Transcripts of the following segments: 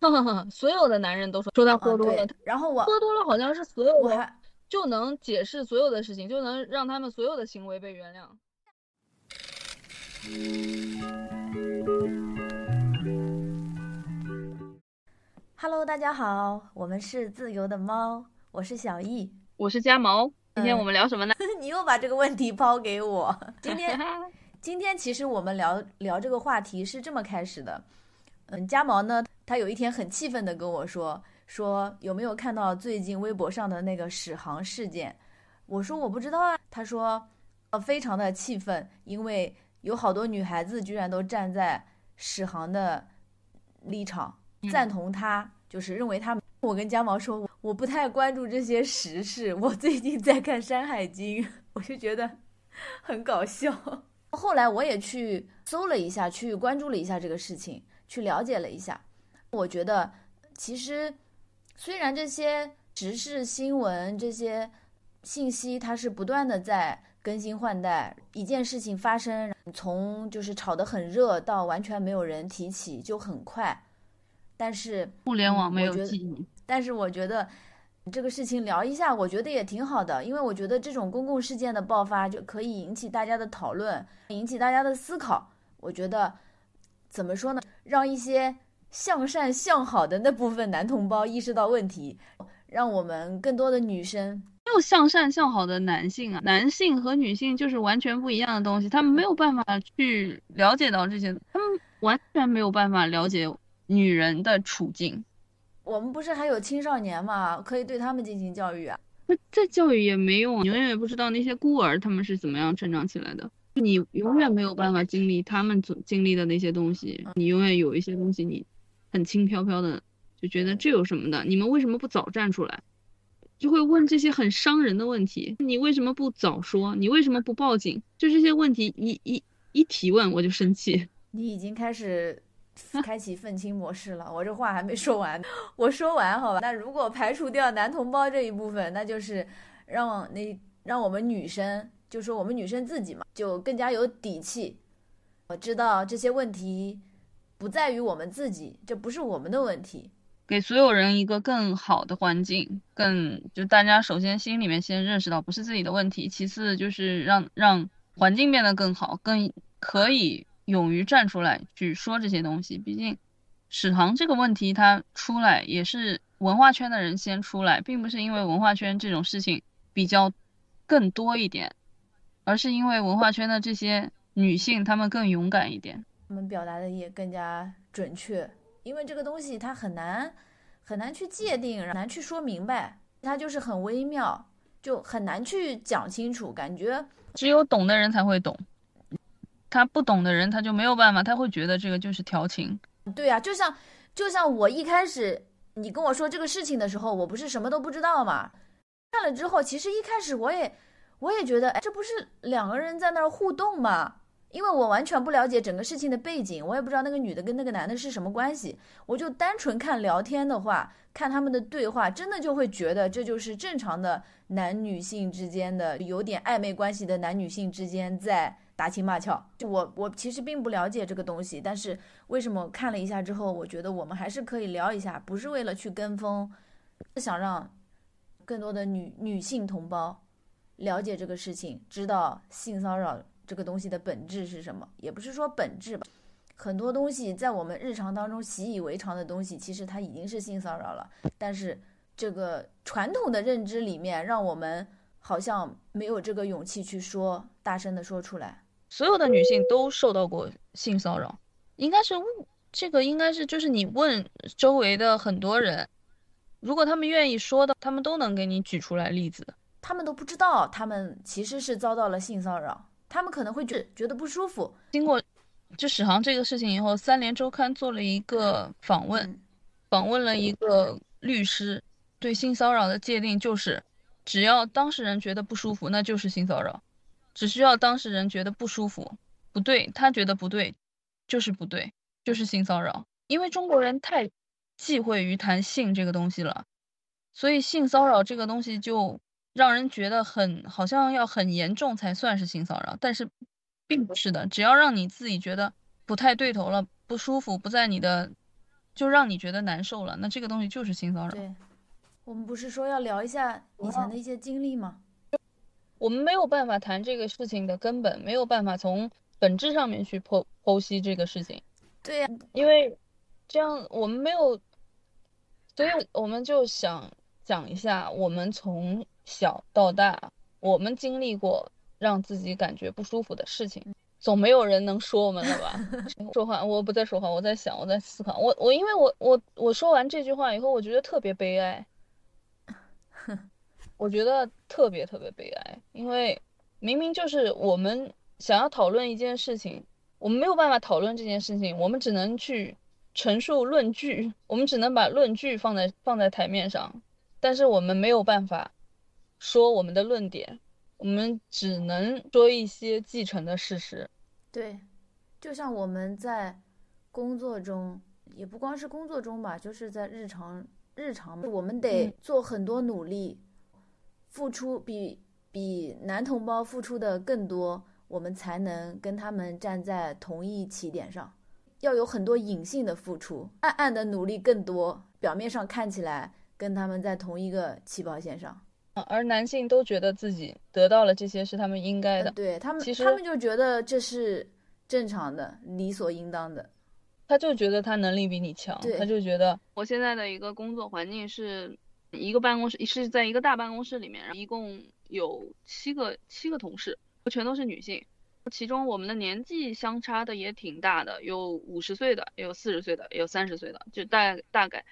所有的男人都说说他喝多了，然后我喝多了好像是所有我还就能解释所有的事情，就能让他们所有的行为被原谅。Hello，大家好，我们是自由的猫，我是小易，我是家毛。今天我们聊什么呢？你又把这个问题抛给我。今天，今天其实我们聊聊这个话题是这么开始的。嗯，家毛呢，他有一天很气愤的跟我说。说有没有看到最近微博上的那个史航事件？我说我不知道啊。他说，呃，非常的气愤，因为有好多女孩子居然都站在史航的立场，赞同他，就是认为他。我跟家毛说，我不太关注这些时事，我最近在看《山海经》，我就觉得很搞笑。后来我也去搜了一下，去关注了一下这个事情，去了解了一下。我觉得其实。虽然这些时事新闻、这些信息它是不断的在更新换代，一件事情发生，从就是炒得很热到完全没有人提起就很快。但是互联网没有记忆。但是我觉得这个事情聊一下，我觉得也挺好的，因为我觉得这种公共事件的爆发就可以引起大家的讨论，引起大家的思考。我觉得怎么说呢？让一些。向善向好的那部分男同胞意识到问题，让我们更多的女生没有向善向好的男性啊，男性和女性就是完全不一样的东西，他们没有办法去了解到这些，他们完全没有办法了解女人的处境。我们不是还有青少年嘛，可以对他们进行教育啊。那再教育也没用，你永远也不知道那些孤儿他们是怎么样成长起来的，你永远没有办法经历他们所经历的那些东西，你永远有一些东西你。很轻飘飘的，就觉得这有什么的？你们为什么不早站出来？就会问这些很伤人的问题。你为什么不早说？你为什么不报警？就这些问题一一一提问，我就生气。你已经开始 开启愤青模式了。我这话还没说完，我说完好吧？那如果排除掉男同胞这一部分，那就是让那让我们女生，就说我们女生自己嘛，就更加有底气。我知道这些问题。不在于我们自己，这不是我们的问题。给所有人一个更好的环境，更就大家首先心里面先认识到不是自己的问题，其次就是让让环境变得更好，更可以勇于站出来去说这些东西。毕竟史航这个问题他出来也是文化圈的人先出来，并不是因为文化圈这种事情比较更多一点，而是因为文化圈的这些女性她们更勇敢一点。他们表达的也更加准确，因为这个东西它很难很难去界定，难去说明白，它就是很微妙，就很难去讲清楚。感觉只有懂的人才会懂，他不懂的人他就没有办法，他会觉得这个就是调情。对呀，就像就像我一开始你跟我说这个事情的时候，我不是什么都不知道嘛。看了之后，其实一开始我也我也觉得，哎，这不是两个人在那儿互动吗？因为我完全不了解整个事情的背景，我也不知道那个女的跟那个男的是什么关系，我就单纯看聊天的话，看他们的对话，真的就会觉得这就是正常的男女性之间的有点暧昧关系的男女性之间在打情骂俏。就我我其实并不了解这个东西，但是为什么看了一下之后，我觉得我们还是可以聊一下，不是为了去跟风，是想让更多的女女性同胞了解这个事情，知道性骚扰。这个东西的本质是什么？也不是说本质吧，很多东西在我们日常当中习以为常的东西，其实它已经是性骚扰了。但是这个传统的认知里面，让我们好像没有这个勇气去说，大声的说出来。所有的女性都受到过性骚扰，应该是误，这个应该是就是你问周围的很多人，如果他们愿意说的，他们都能给你举出来例子。他们都不知道，他们其实是遭到了性骚扰。他们可能会觉觉得不舒服。经过就史航这个事情以后，三联周刊做了一个访问，访问了一个律师，对性骚扰的界定就是，只要当事人觉得不舒服，那就是性骚扰，只需要当事人觉得不舒服，不对，他觉得不对，就是不对，就是性骚扰。因为中国人太忌讳于谈性这个东西了，所以性骚扰这个东西就。让人觉得很好像要很严重才算是性骚扰，但是并不是的。只要让你自己觉得不太对头了，不舒服，不在你的就让你觉得难受了，那这个东西就是性骚扰。对，我们不是说要聊一下以前的一些经历吗？我们没有办法谈这个事情的根本，没有办法从本质上面去剖剖析这个事情。对呀，因为这样我们没有，所以我们就想讲一下，我们从小到大，我们经历过让自己感觉不舒服的事情。总没有人能说我们了吧？说话，我不在说话，我在想，我在思考。我我因为我我我说完这句话以后，我觉得特别悲哀。我觉得特别特别悲哀，因为明明就是我们想要讨论一件事情，我们没有办法讨论这件事情，我们只能去陈述论据，我们只能把论据放在放在台面上，但是我们没有办法说我们的论点。我们只能说一些继承的事实。对，就像我们在工作中，也不光是工作中吧，就是在日常日常，我们得做很多努力，付出比比男同胞付出的更多，我们才能跟他们站在同一起点上。要有很多隐性的付出，暗暗的努力更多，表面上看起来跟他们在同一个起跑线上。而男性都觉得自己得到了这些是他们应该的，对他们，其实他们就觉得这是正常的、理所应当的。他就觉得他能力比你强，他就觉得我现在的一个工作环境是一个办公室，是在一个大办公室里面，一共有七个七个同事，全都是女性，其中我们的年纪相差的也挺大的，有五十岁的，也有四十岁的，也有三十岁的，就大大概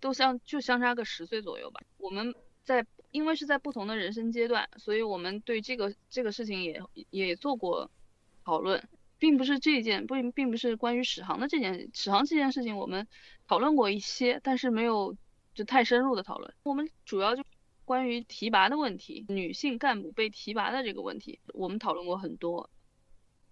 都相就相差个十岁左右吧。我们在。因为是在不同的人生阶段，所以我们对这个这个事情也也做过讨论，并不是这件不并不是关于史航的这件史航这件事情，我们讨论过一些，但是没有就太深入的讨论。我们主要就关于提拔的问题，女性干部被提拔的这个问题，我们讨论过很多。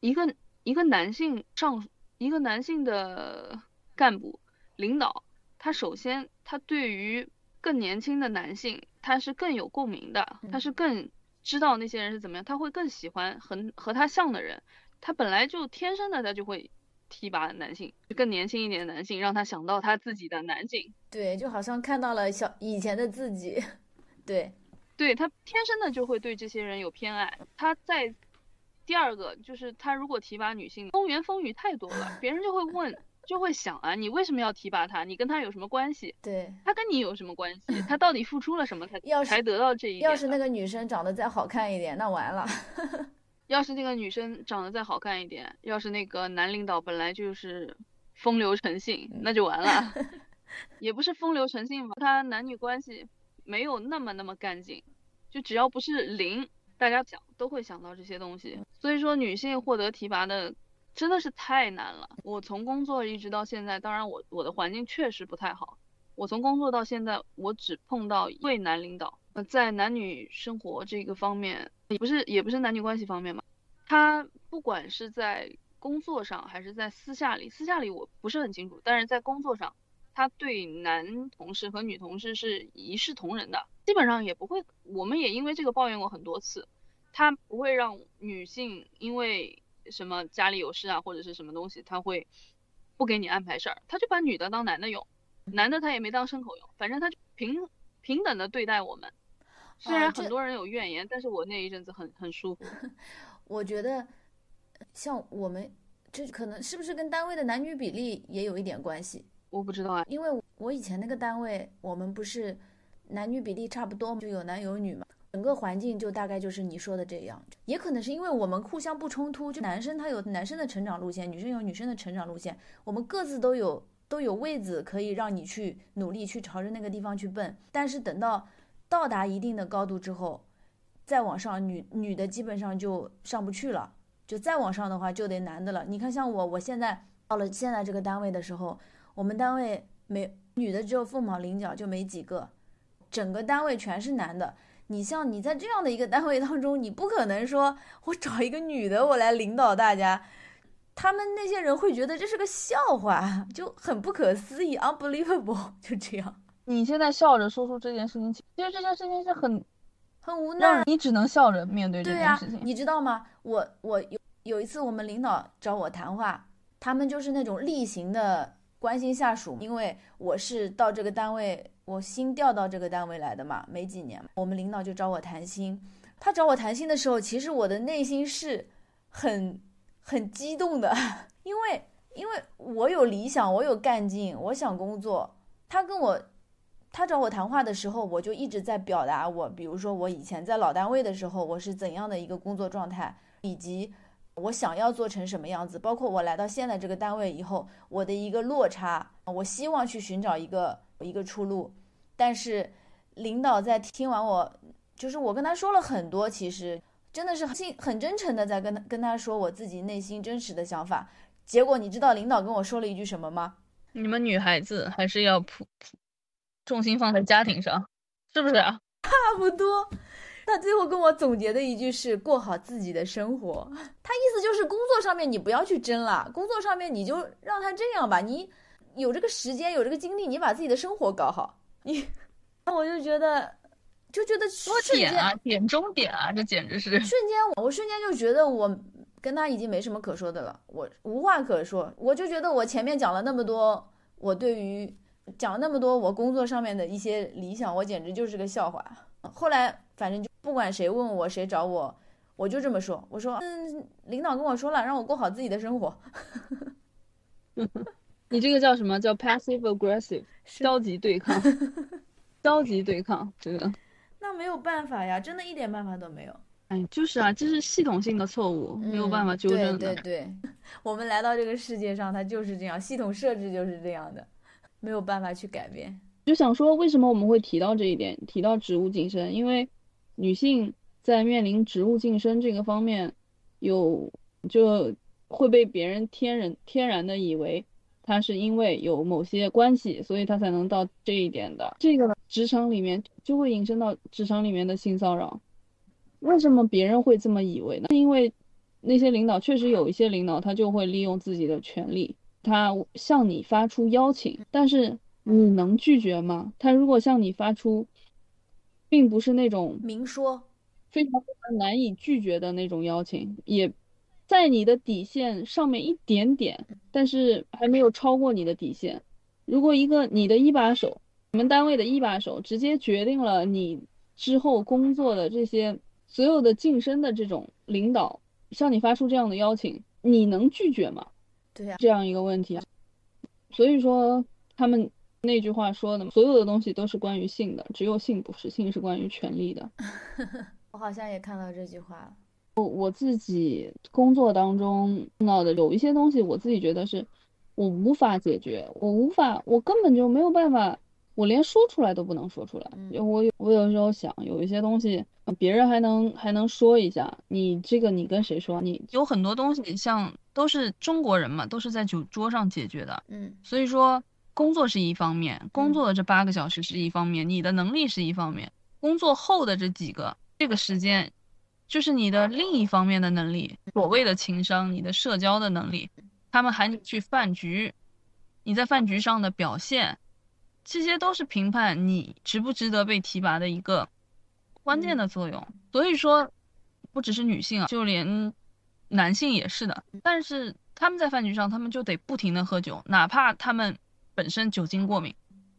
一个一个男性上一个男性的干部领导，他首先他对于更年轻的男性。他是更有共鸣的，他是更知道那些人是怎么样，他会更喜欢和和他像的人。他本来就天生的，他就会提拔男性，更年轻一点的男性，让他想到他自己的男性。对，就好像看到了小以前的自己。对，对他天生的就会对这些人有偏爱。他在第二个就是他如果提拔女性，风言风语太多了，别人就会问。就会想啊，你为什么要提拔他？你跟他有什么关系？对，他跟你有什么关系？他 到底付出了什么才才得到这一点？要是那个女生长得再好看一点，那完了。要是那个女生长得再好看一点，要是那个男领导本来就是风流成性，那就完了。也不是风流成性吧，他男女关系没有那么那么干净，就只要不是零，大家想都会想到这些东西。所以说，女性获得提拔的。真的是太难了。我从工作一直到现在，当然我我的环境确实不太好。我从工作到现在，我只碰到一位男领导。呃，在男女生活这个方面，也不是也不是男女关系方面嘛。他不管是在工作上还是在私下里，私下里我不是很清楚。但是在工作上，他对男同事和女同事是一视同仁的，基本上也不会。我们也因为这个抱怨过很多次，他不会让女性因为。什么家里有事啊，或者是什么东西，他会不给你安排事儿，他就把女的当男的用，男的他也没当牲口用，反正他就平平等的对待我们。虽然很多人有怨言，但是我那一阵子很很舒服。我觉得像我们这可能是不是跟单位的男女比例也有一点关系？我不知道啊，因为我以前那个单位，我们不是男女比例差不多，就有男有女嘛。整个环境就大概就是你说的这样，也可能是因为我们互相不冲突，就男生他有男生的成长路线，女生有女生的成长路线，我们各自都有都有位子可以让你去努力去朝着那个地方去奔。但是等到到达一定的高度之后，再往上女女的基本上就上不去了，就再往上的话就得男的了。你看像我，我现在到了现在这个单位的时候，我们单位没女的只有凤毛麟角，就没几个，整个单位全是男的。你像你在这样的一个单位当中，你不可能说我找一个女的我来领导大家，他们那些人会觉得这是个笑话，就很不可思议，unbelievable，就这样。你现在笑着说出这件事情，其实这件事情是很很无奈，你只能笑着面对这件事情。你知道吗？我我有有一次我们领导找我谈话，他们就是那种例行的。关心下属，因为我是到这个单位，我新调到这个单位来的嘛，没几年，我们领导就找我谈心。他找我谈心的时候，其实我的内心是很很激动的，因为因为我有理想，我有干劲，我想工作。他跟我他找我谈话的时候，我就一直在表达我，比如说我以前在老单位的时候，我是怎样的一个工作状态，以及。我想要做成什么样子？包括我来到现在这个单位以后，我的一个落差，我希望去寻找一个一个出路。但是领导在听完我，就是我跟他说了很多，其实真的是很很真诚的在跟他跟他说我自己内心真实的想法。结果你知道领导跟我说了一句什么吗？你们女孩子还是要普重心放在家庭上，是不是啊？差不多。他最后跟我总结的一句是过好自己的生活，他意思就是工作上面你不要去争了，工作上面你就让他这样吧，你有这个时间有这个精力，你把自己的生活搞好。你，我就觉得，就觉得多点啊，点中点啊，这简直是瞬间，我瞬间就觉得我跟他已经没什么可说的了，我无话可说，我就觉得我前面讲了那么多，我对于讲了那么多我工作上面的一些理想，我简直就是个笑话。后来反正就。不管谁问我，谁找我，我就这么说。我说，嗯，领导跟我说了，让我过好自己的生活。你这个叫什么叫 passive aggressive，消极对抗，消极对抗，这个。那没有办法呀，真的一点办法都没有。哎，就是啊，这是系统性的错误，没有办法纠正的。对对对，我们来到这个世界上，它就是这样，系统设置就是这样的，没有办法去改变。就想说，为什么我们会提到这一点，提到职务晋升，因为。女性在面临职务晋升这个方面，有就会被别人天然天然的以为她是因为有某些关系，所以她才能到这一点的。这个职场里面就会引申到职场里面的性骚扰。为什么别人会这么以为呢？因为那些领导确实有一些领导，他就会利用自己的权利，他向你发出邀请，但是你能拒绝吗？他如果向你发出。并不是那种明说，非常非常难以拒绝的那种邀请，也在你的底线上面一点点，但是还没有超过你的底线。如果一个你的一把手，你们单位的一把手，直接决定了你之后工作的这些所有的晋升的这种领导向你发出这样的邀请，你能拒绝吗？对呀，这样一个问题啊。所以说他们。那句话说的，所有的东西都是关于性的，只有性不是，性是关于权利的。我好像也看到这句话了。我我自己工作当中碰到的有一些东西，我自己觉得是我无法解决，我无法，我根本就没有办法，我连说出来都不能说出来。我我有时候想，有一些东西别人还能还能说一下，你这个你跟谁说？你有很多东西，像都是中国人嘛，都是在酒桌上解决的。嗯，所以说。工作是一方面，工作的这八个小时是一方面，你的能力是一方面，工作后的这几个这个时间，就是你的另一方面的能力，所谓的情商，你的社交的能力，他们喊你去饭局，你在饭局上的表现，这些都是评判你值不值得被提拔的一个关键的作用。所以说，不只是女性啊，就连男性也是的。但是他们在饭局上，他们就得不停的喝酒，哪怕他们。本身酒精过敏，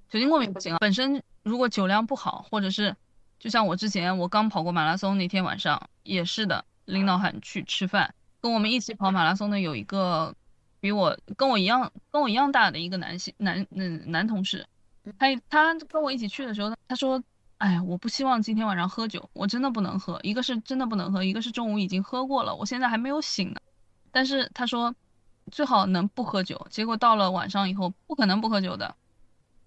酒精过敏不行啊。本身如果酒量不好，或者是就像我之前我刚跑过马拉松那天晚上也是的，领导喊去吃饭，跟我们一起跑马拉松的有一个比我跟我一样跟我一样大的一个男性男嗯男同事，他他跟我一起去的时候，他说，哎，我不希望今天晚上喝酒，我真的不能喝，一个是真的不能喝，一个是中午已经喝过了，我现在还没有醒呢。但是他说。最好能不喝酒，结果到了晚上以后不可能不喝酒的。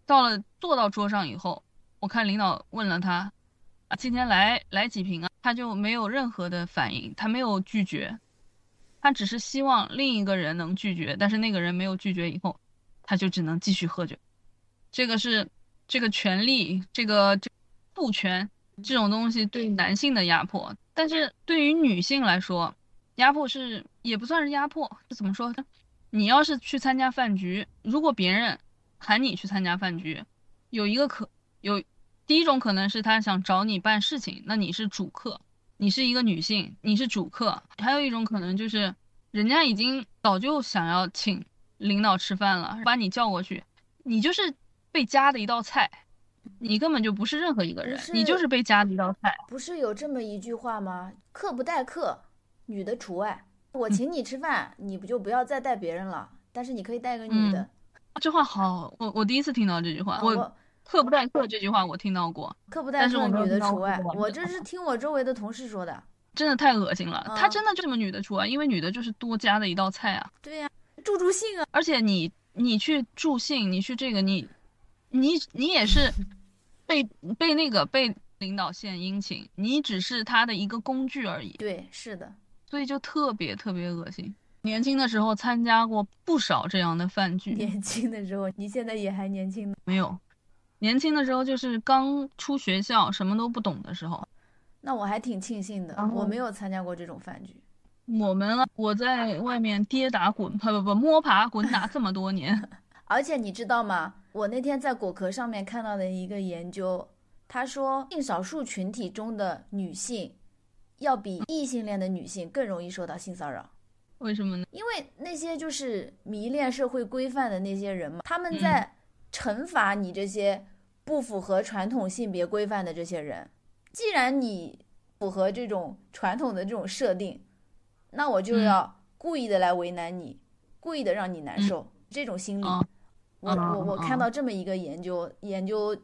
到了坐到桌上以后，我看领导问了他，啊，今天来来几瓶啊？他就没有任何的反应，他没有拒绝，他只是希望另一个人能拒绝，但是那个人没有拒绝以后，他就只能继续喝酒。这个是这个权利，这个这父权这种东西对男性的压迫，但是对于女性来说。压迫是也不算是压迫，这怎么说？你要是去参加饭局，如果别人喊你去参加饭局，有一个可有第一种可能是他想找你办事情，那你是主客，你是一个女性，你是主客；还有一种可能就是人家已经早就想要请领导吃饭了，把你叫过去，你就是被夹的一道菜，你根本就不是任何一个人，你就是被夹的一道菜。不是有这么一句话吗？客不待客，女的除外。我请你吃饭，你不就不要再带别人了？但是你可以带个女的。这话好，我我第一次听到这句话。我客不待客这句话我听到过，客不待客，女的除外。我这是听我周围的同事说的。真的太恶心了，他真的就这么女的除外？因为女的就是多加的一道菜啊。对呀，助助兴啊。而且你你去助兴，你去这个你，你你也是 被被那个被领导献殷勤，你只是他的一个工具而已。对，是的。所以就特别特别恶心。年轻的时候参加过不少这样的饭局。年轻的时候，你现在也还年轻没有，年轻的时候就是刚出学校，什么都不懂的时候。那我还挺庆幸的，我没有参加过这种饭局。我们我在外面跌打滚不不不摸爬滚打这么多年，而且你知道吗？我那天在果壳上面看到的一个研究，他说性少数群体中的女性，要比异性恋的女性更容易受到性骚扰。为什么呢？因为那些就是迷恋社会规范的那些人嘛，他们在惩罚你这些不符合传统性别规范的这些人。既然你符合这种传统的这种设定，那我就要故意的来为难你，故意的让你难受，这种心理。我我我看到这么一个研究，研究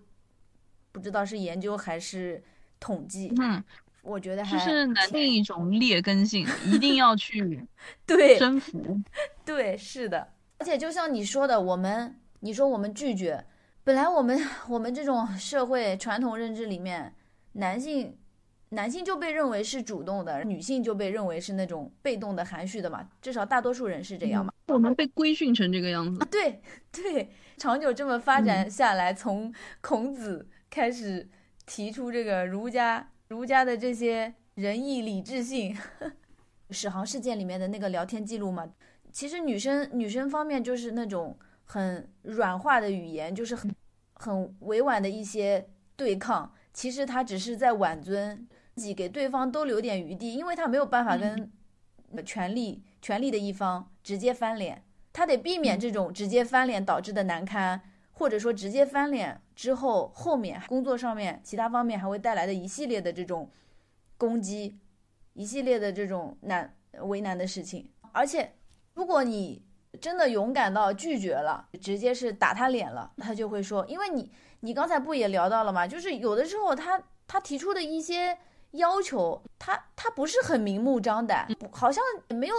不知道是研究还是统计，嗯，我觉得还是另一种劣根性，一定要去 对征服。对，是的。而且就像你说的，我们你说我们拒绝，本来我们我们这种社会传统认知里面。男性，男性就被认为是主动的，女性就被认为是那种被动的、含蓄的嘛。至少大多数人是这样嘛。我们被规训成这个样子。对 对，长久这么发展下来，从孔子开始提出这个儒家，儒家的这些仁义礼智信，史航事件里面的那个聊天记录嘛。其实女生女生方面就是那种很软化的语言，就是很很委婉的一些对抗。其实他只是在挽尊，自己给对方都留点余地，因为他没有办法跟权力权力的一方直接翻脸，他得避免这种直接翻脸导致的难堪，或者说直接翻脸之后后面工作上面其他方面还会带来的一系列的这种攻击，一系列的这种难为难的事情。而且如果你真的勇敢到拒绝了，直接是打他脸了，他就会说，因为你。你刚才不也聊到了吗？就是有的时候他他提出的一些要求，他他不是很明目张胆，好像没有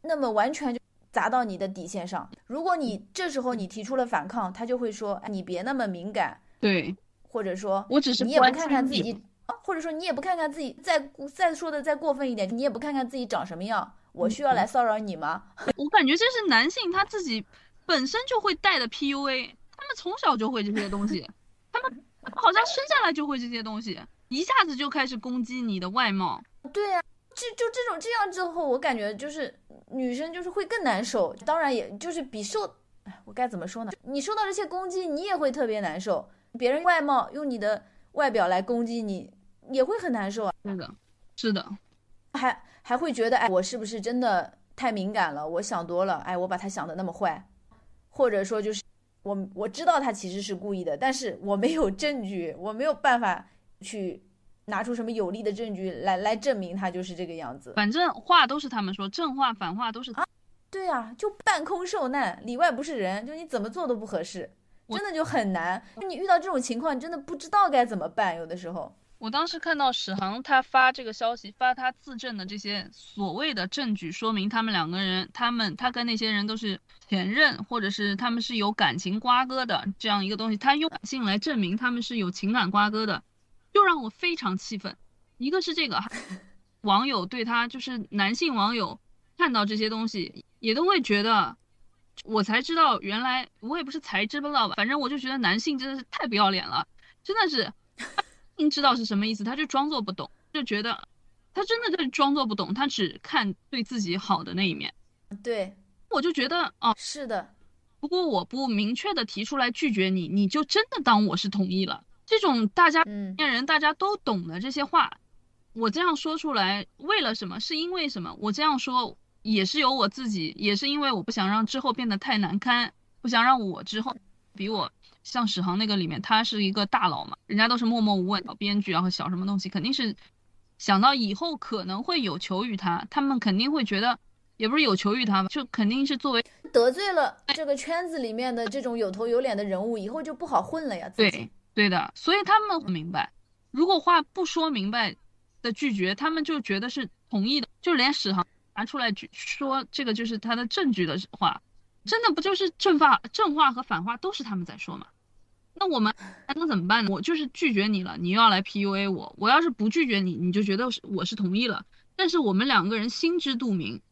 那么完全就砸到你的底线上。如果你这时候你提出了反抗，他就会说你别那么敏感，对，或者说我只是你也不看看自己，或者说你也不看看自己，再再说的再过分一点，你也不看看自己长什么样，我需要来骚扰你吗？我感觉这是男性他自己本身就会带的 PUA。他们从小就会这些东西，他们好像生下来就会这些东西，一下子就开始攻击你的外貌。对呀，就就这种这样之后，我感觉就是女生就是会更难受。当然，也就是比受，哎，我该怎么说呢？你受到这些攻击，你也会特别难受。别人外貌用你的外表来攻击你，也会很难受啊。是的，是的，还还会觉得，哎，我是不是真的太敏感了？我想多了，哎，我把他想的那么坏，或者说就是。我我知道他其实是故意的，但是我没有证据，我没有办法去拿出什么有力的证据来来证明他就是这个样子。反正话都是他们说，正话反话都是啊，对啊，就半空受难，里外不是人，就你怎么做都不合适，真的就很难。你遇到这种情况，你真的不知道该怎么办，有的时候。我当时看到史航他发这个消息，发他自证的这些所谓的证据，说明他们两个人，他们他跟那些人都是前任，或者是他们是有感情瓜葛的这样一个东西，他用感性来证明他们是有情感瓜葛的，就让我非常气愤。一个是这个网友对他，就是男性网友看到这些东西也都会觉得，我才知道原来我也不是才知不道吧，反正我就觉得男性真的是太不要脸了，真的是。知道是什么意思，他就装作不懂，就觉得他真的在装作不懂，他只看对自己好的那一面。对，我就觉得哦，是的。如果我不明确的提出来拒绝你，你就真的当我是同意了？这种大家恋人大家都懂的这些话，我这样说出来为了什么？是因为什么？我这样说也是有我自己，也是因为我不想让之后变得太难堪，不想让我之后比我像史航那个里面，他是一个大佬嘛，人家都是默默无闻，小编剧然后小什么东西，肯定是想到以后可能会有求于他，他们肯定会觉得，也不是有求于他吧，就肯定是作为得罪了这个圈子里面的这种有头有脸的人物，以后就不好混了呀。自己对对的，所以他们明白，如果话不说明白的拒绝，他们就觉得是同意的，就连史航拿出来说这个就是他的证据的话，真的不就是正话正话和反话都是他们在说吗？那我们还能怎么办呢？我就是拒绝你了，你又要来 PUA 我，我要是不拒绝你，你就觉得是我是同意了，但是我们两个人心知肚明，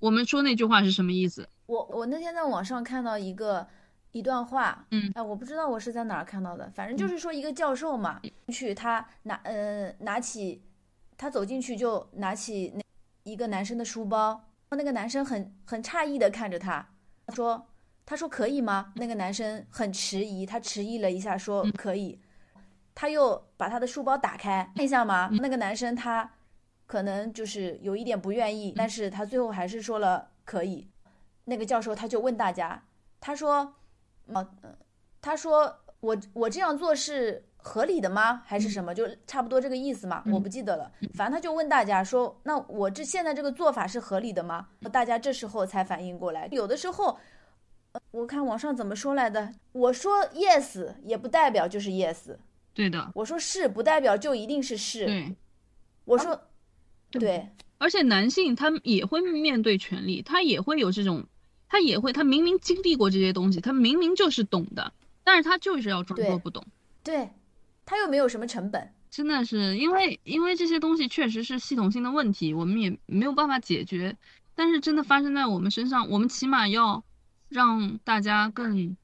我们说那句话是什么意思？我我那天在网上看到一个一段话，嗯。哎，我不知道我是在哪儿看到的，反正就是说一个教授嘛，去他拿呃拿起，他走进去就拿起那一个男生的书包，那个男生很很诧异的看着他，他说他说可以吗？那个男生很迟疑，他迟疑了一下说可以，他又把他的书包打开看一下嘛，那个男生他可能就是有一点不愿意，但是他最后还是说了可以。那个教授他就问大家，他说，呃，他说我我这样做是合理的吗？还是什么？就差不多这个意思嘛，我不记得了。反正他就问大家说，那我这现在这个做法是合理的吗？大家这时候才反应过来，有的时候，呃我看网上怎么说来的，我说 yes 也不代表就是 yes，对的，我说是不代表就一定是是，对。我说，对对，而且男性他也会面对权利，他也会有这种，他也会，他明明经历过这些东西，他明明就是懂的，但是他就是要装作不懂。对，他又没有什么成本，真的是因为因为这些东西确实是系统性的问题，我们也没有办法解决。但是真的发生在我们身上，我们起码要让大家更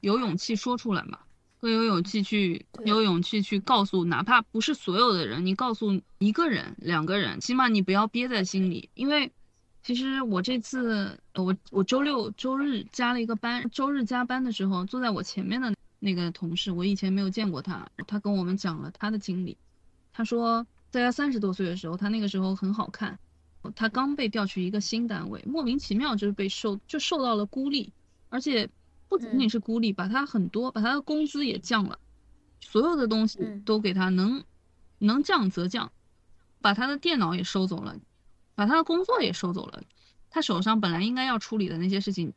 有勇气说出来嘛，更有勇气去有勇气去告诉，哪怕不是所有的人，你告诉一个人、两个人，起码你不要憋在心里。因为其实我这次呃我我周六周日加了一个班，周日加班的时候，坐在我前面的那个同事，我以前没有见过他，他跟我们讲了他的经历。他说，在他三十多岁的时候，他那个时候很好看，他刚被调去一个新单位，莫名其妙就是被受就受到了孤立，而且不仅仅是孤立，把他很多把他的工资也降了，所有的东西嗯。都给他能能降则降，把他的电脑也收走了，把他的工作也收走了，他手上本来应该要处理的那些事情，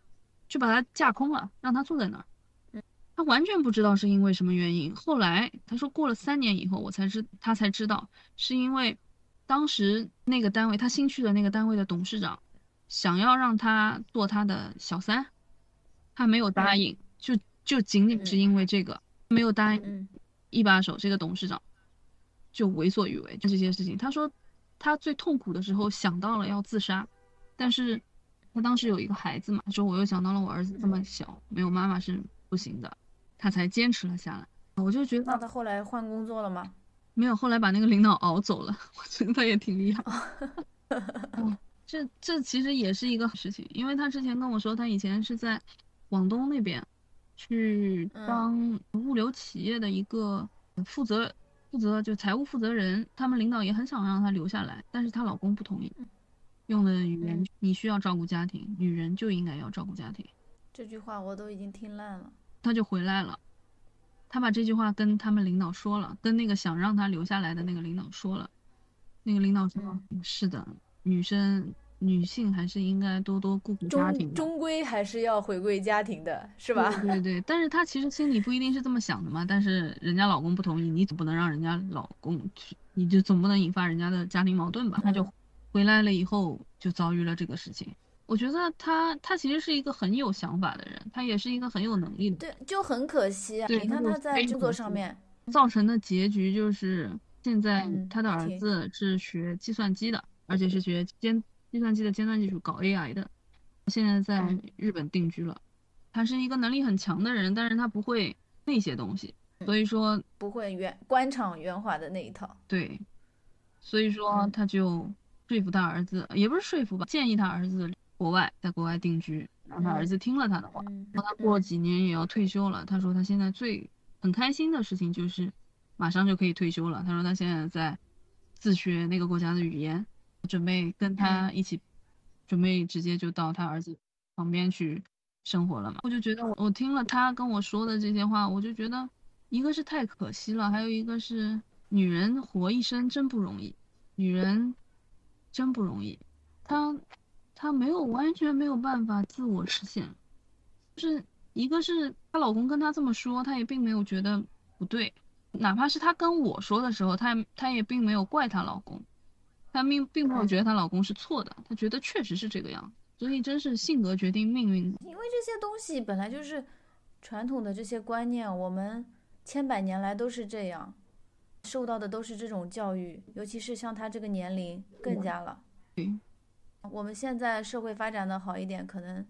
就把他架空了，让他坐在那儿。他完全不知道是因为什么原因。后来他说过了三年以后，我才知他才知道是因为当时那个单位他新去的那个单位的董事长想要让他做他的小三，他没有答应，就就仅仅是因为这个没有答应，嗯一把手这个董事长就为所欲为，就这些事情。他说他最痛苦的时候想到了要自杀，但是他当时有一个孩子嘛，他说我又想到了我儿子这么小，没有妈妈是不行的，他才坚持了下来。我就觉得那他后来换工作了吗？没有，后来把那个领导熬走了，我觉得他也挺厉害。嗯，这这其实也是一个事情，因为他之前跟我说，他以前是在广东那边去嗯当物流企业的一个负责负责就财务负责人，他们领导也很想让她留下来，但是她老公不同意，用的语言嗯你需要照顾家庭，女人就应该要照顾家庭，这句话我都已经听烂了。她就回来了。她把这句话跟他们领导说了，跟那个想让她留下来的那个领导说了。那个领导说：“嗯是的，女生女性还是应该多多顾顾家庭。”终终归还是要回归家庭的，是吧？对对对，但是她其实心里不一定是这么想的嘛。但是人家老公不同意，你总不能让人家老公去，你就总不能引发人家的家庭矛盾吧？她就嗯回来了以后就遭遇了这个事情。我觉得她她其实是一个很有想法的人，她也是一个很有能力的人。对，就很可惜啊。你看他他就在制作上面，造成的结局就是现在嗯他的儿子是学计算机的，而且是学尖计算机的尖端技术，搞 AI 的，现在在嗯日本定居了。他是一个能力很强的人，但是他不会那些东西，嗯所以说不会圆官场圆滑的那一套。对，所以说嗯他就说服他儿子，也不是说服吧，建议他儿子国外在国外定居，然后他儿嗯子听了他的话。嗯，然后他过几年也要退休了。他说他现在最很开心的事情就是马上就可以退休了。他说他现在在自学那个国家的语言，准备跟他一起准备直接就到他儿子旁边去生活了嘛。我就觉得我我听了他跟我说的这些话，我就觉得一个是太可惜了，还有一个是女人活一生真不容易，女人真不容易，她她没有完全没有办法自我实现，就是一个是她老公跟她这么说，她也并没有觉得不对。哪怕是她跟我说的时候，她她也并没有怪她老公，她并并没有觉得她老公是错的，她觉得确实是这个样子。所以真是性格决定命运。因为这些东西本来就是传统的这些观念，我们千百年来都是这样，受到的都是这种教育，尤其是像她这个年龄更加了。对，我们现在社会发展的好一点，可能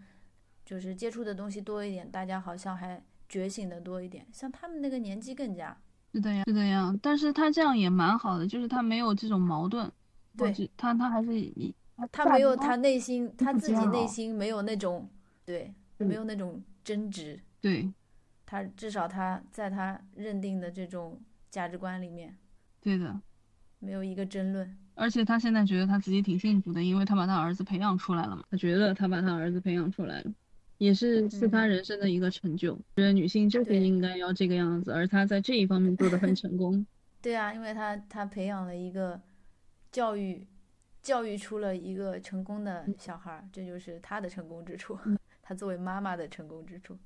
就是接触的东西多一点，大家好像还觉醒的多一点。像他们那个年纪更加。是的呀，是的呀，但是他这样也蛮好的，就是他没有这种矛盾，对，他他还是以他没有他内心他自己内。心没有那种对，没有那种争执，对，他至少他在他认定的这种价值观里面，对的，没有一个争论，而且他现在觉得他自己挺幸福的，因为他把他儿子培养出来了嘛，他觉得他把他儿子培养出来了。也是是他。人生的一个成就，觉得女性就是应该要这个样子，而他在这一方面做的很成功。对啊，因为他他培养了一个教育，教育出了一个成功的小孩，这就是他的成功之处，他作为妈妈的成功之处。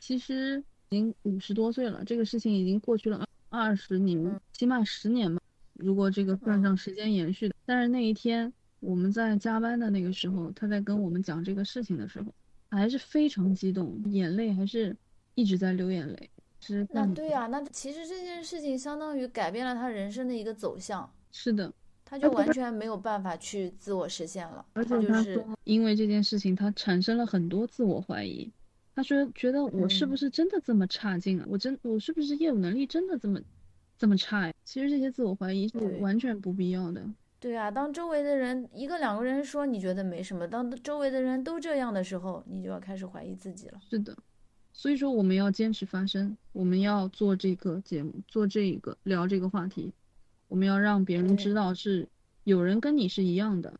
其实已经五十多岁了，这个事情已经过去了二二十年，起码十年吧。如果这个算上时间延续的，但是那一天我们在加班的那个时候，他在跟我们讲这个事情的时候。还是非常激动，眼泪还是一直在流眼泪。是那对呀，那其实这件事情相当于改变了他人生的一个走向。是的，他就完全没有办法去自我实现了。而且就是因为这件事情，他产生了很多自我怀疑。他说：“觉得我是不是真的这么差劲啊？我真我是不是业务能力真的这么这么差呀？”其实这些自我怀疑是完全不必要的。对啊，当周围的人一个两个人说你觉得没什么，当周围的人都这样的时候，你就要开始怀疑自己了。是的，所以说我们要坚持发声，我们要做这个节目，做这个聊这个话题，我们要让别人知道是有人跟你是一样的，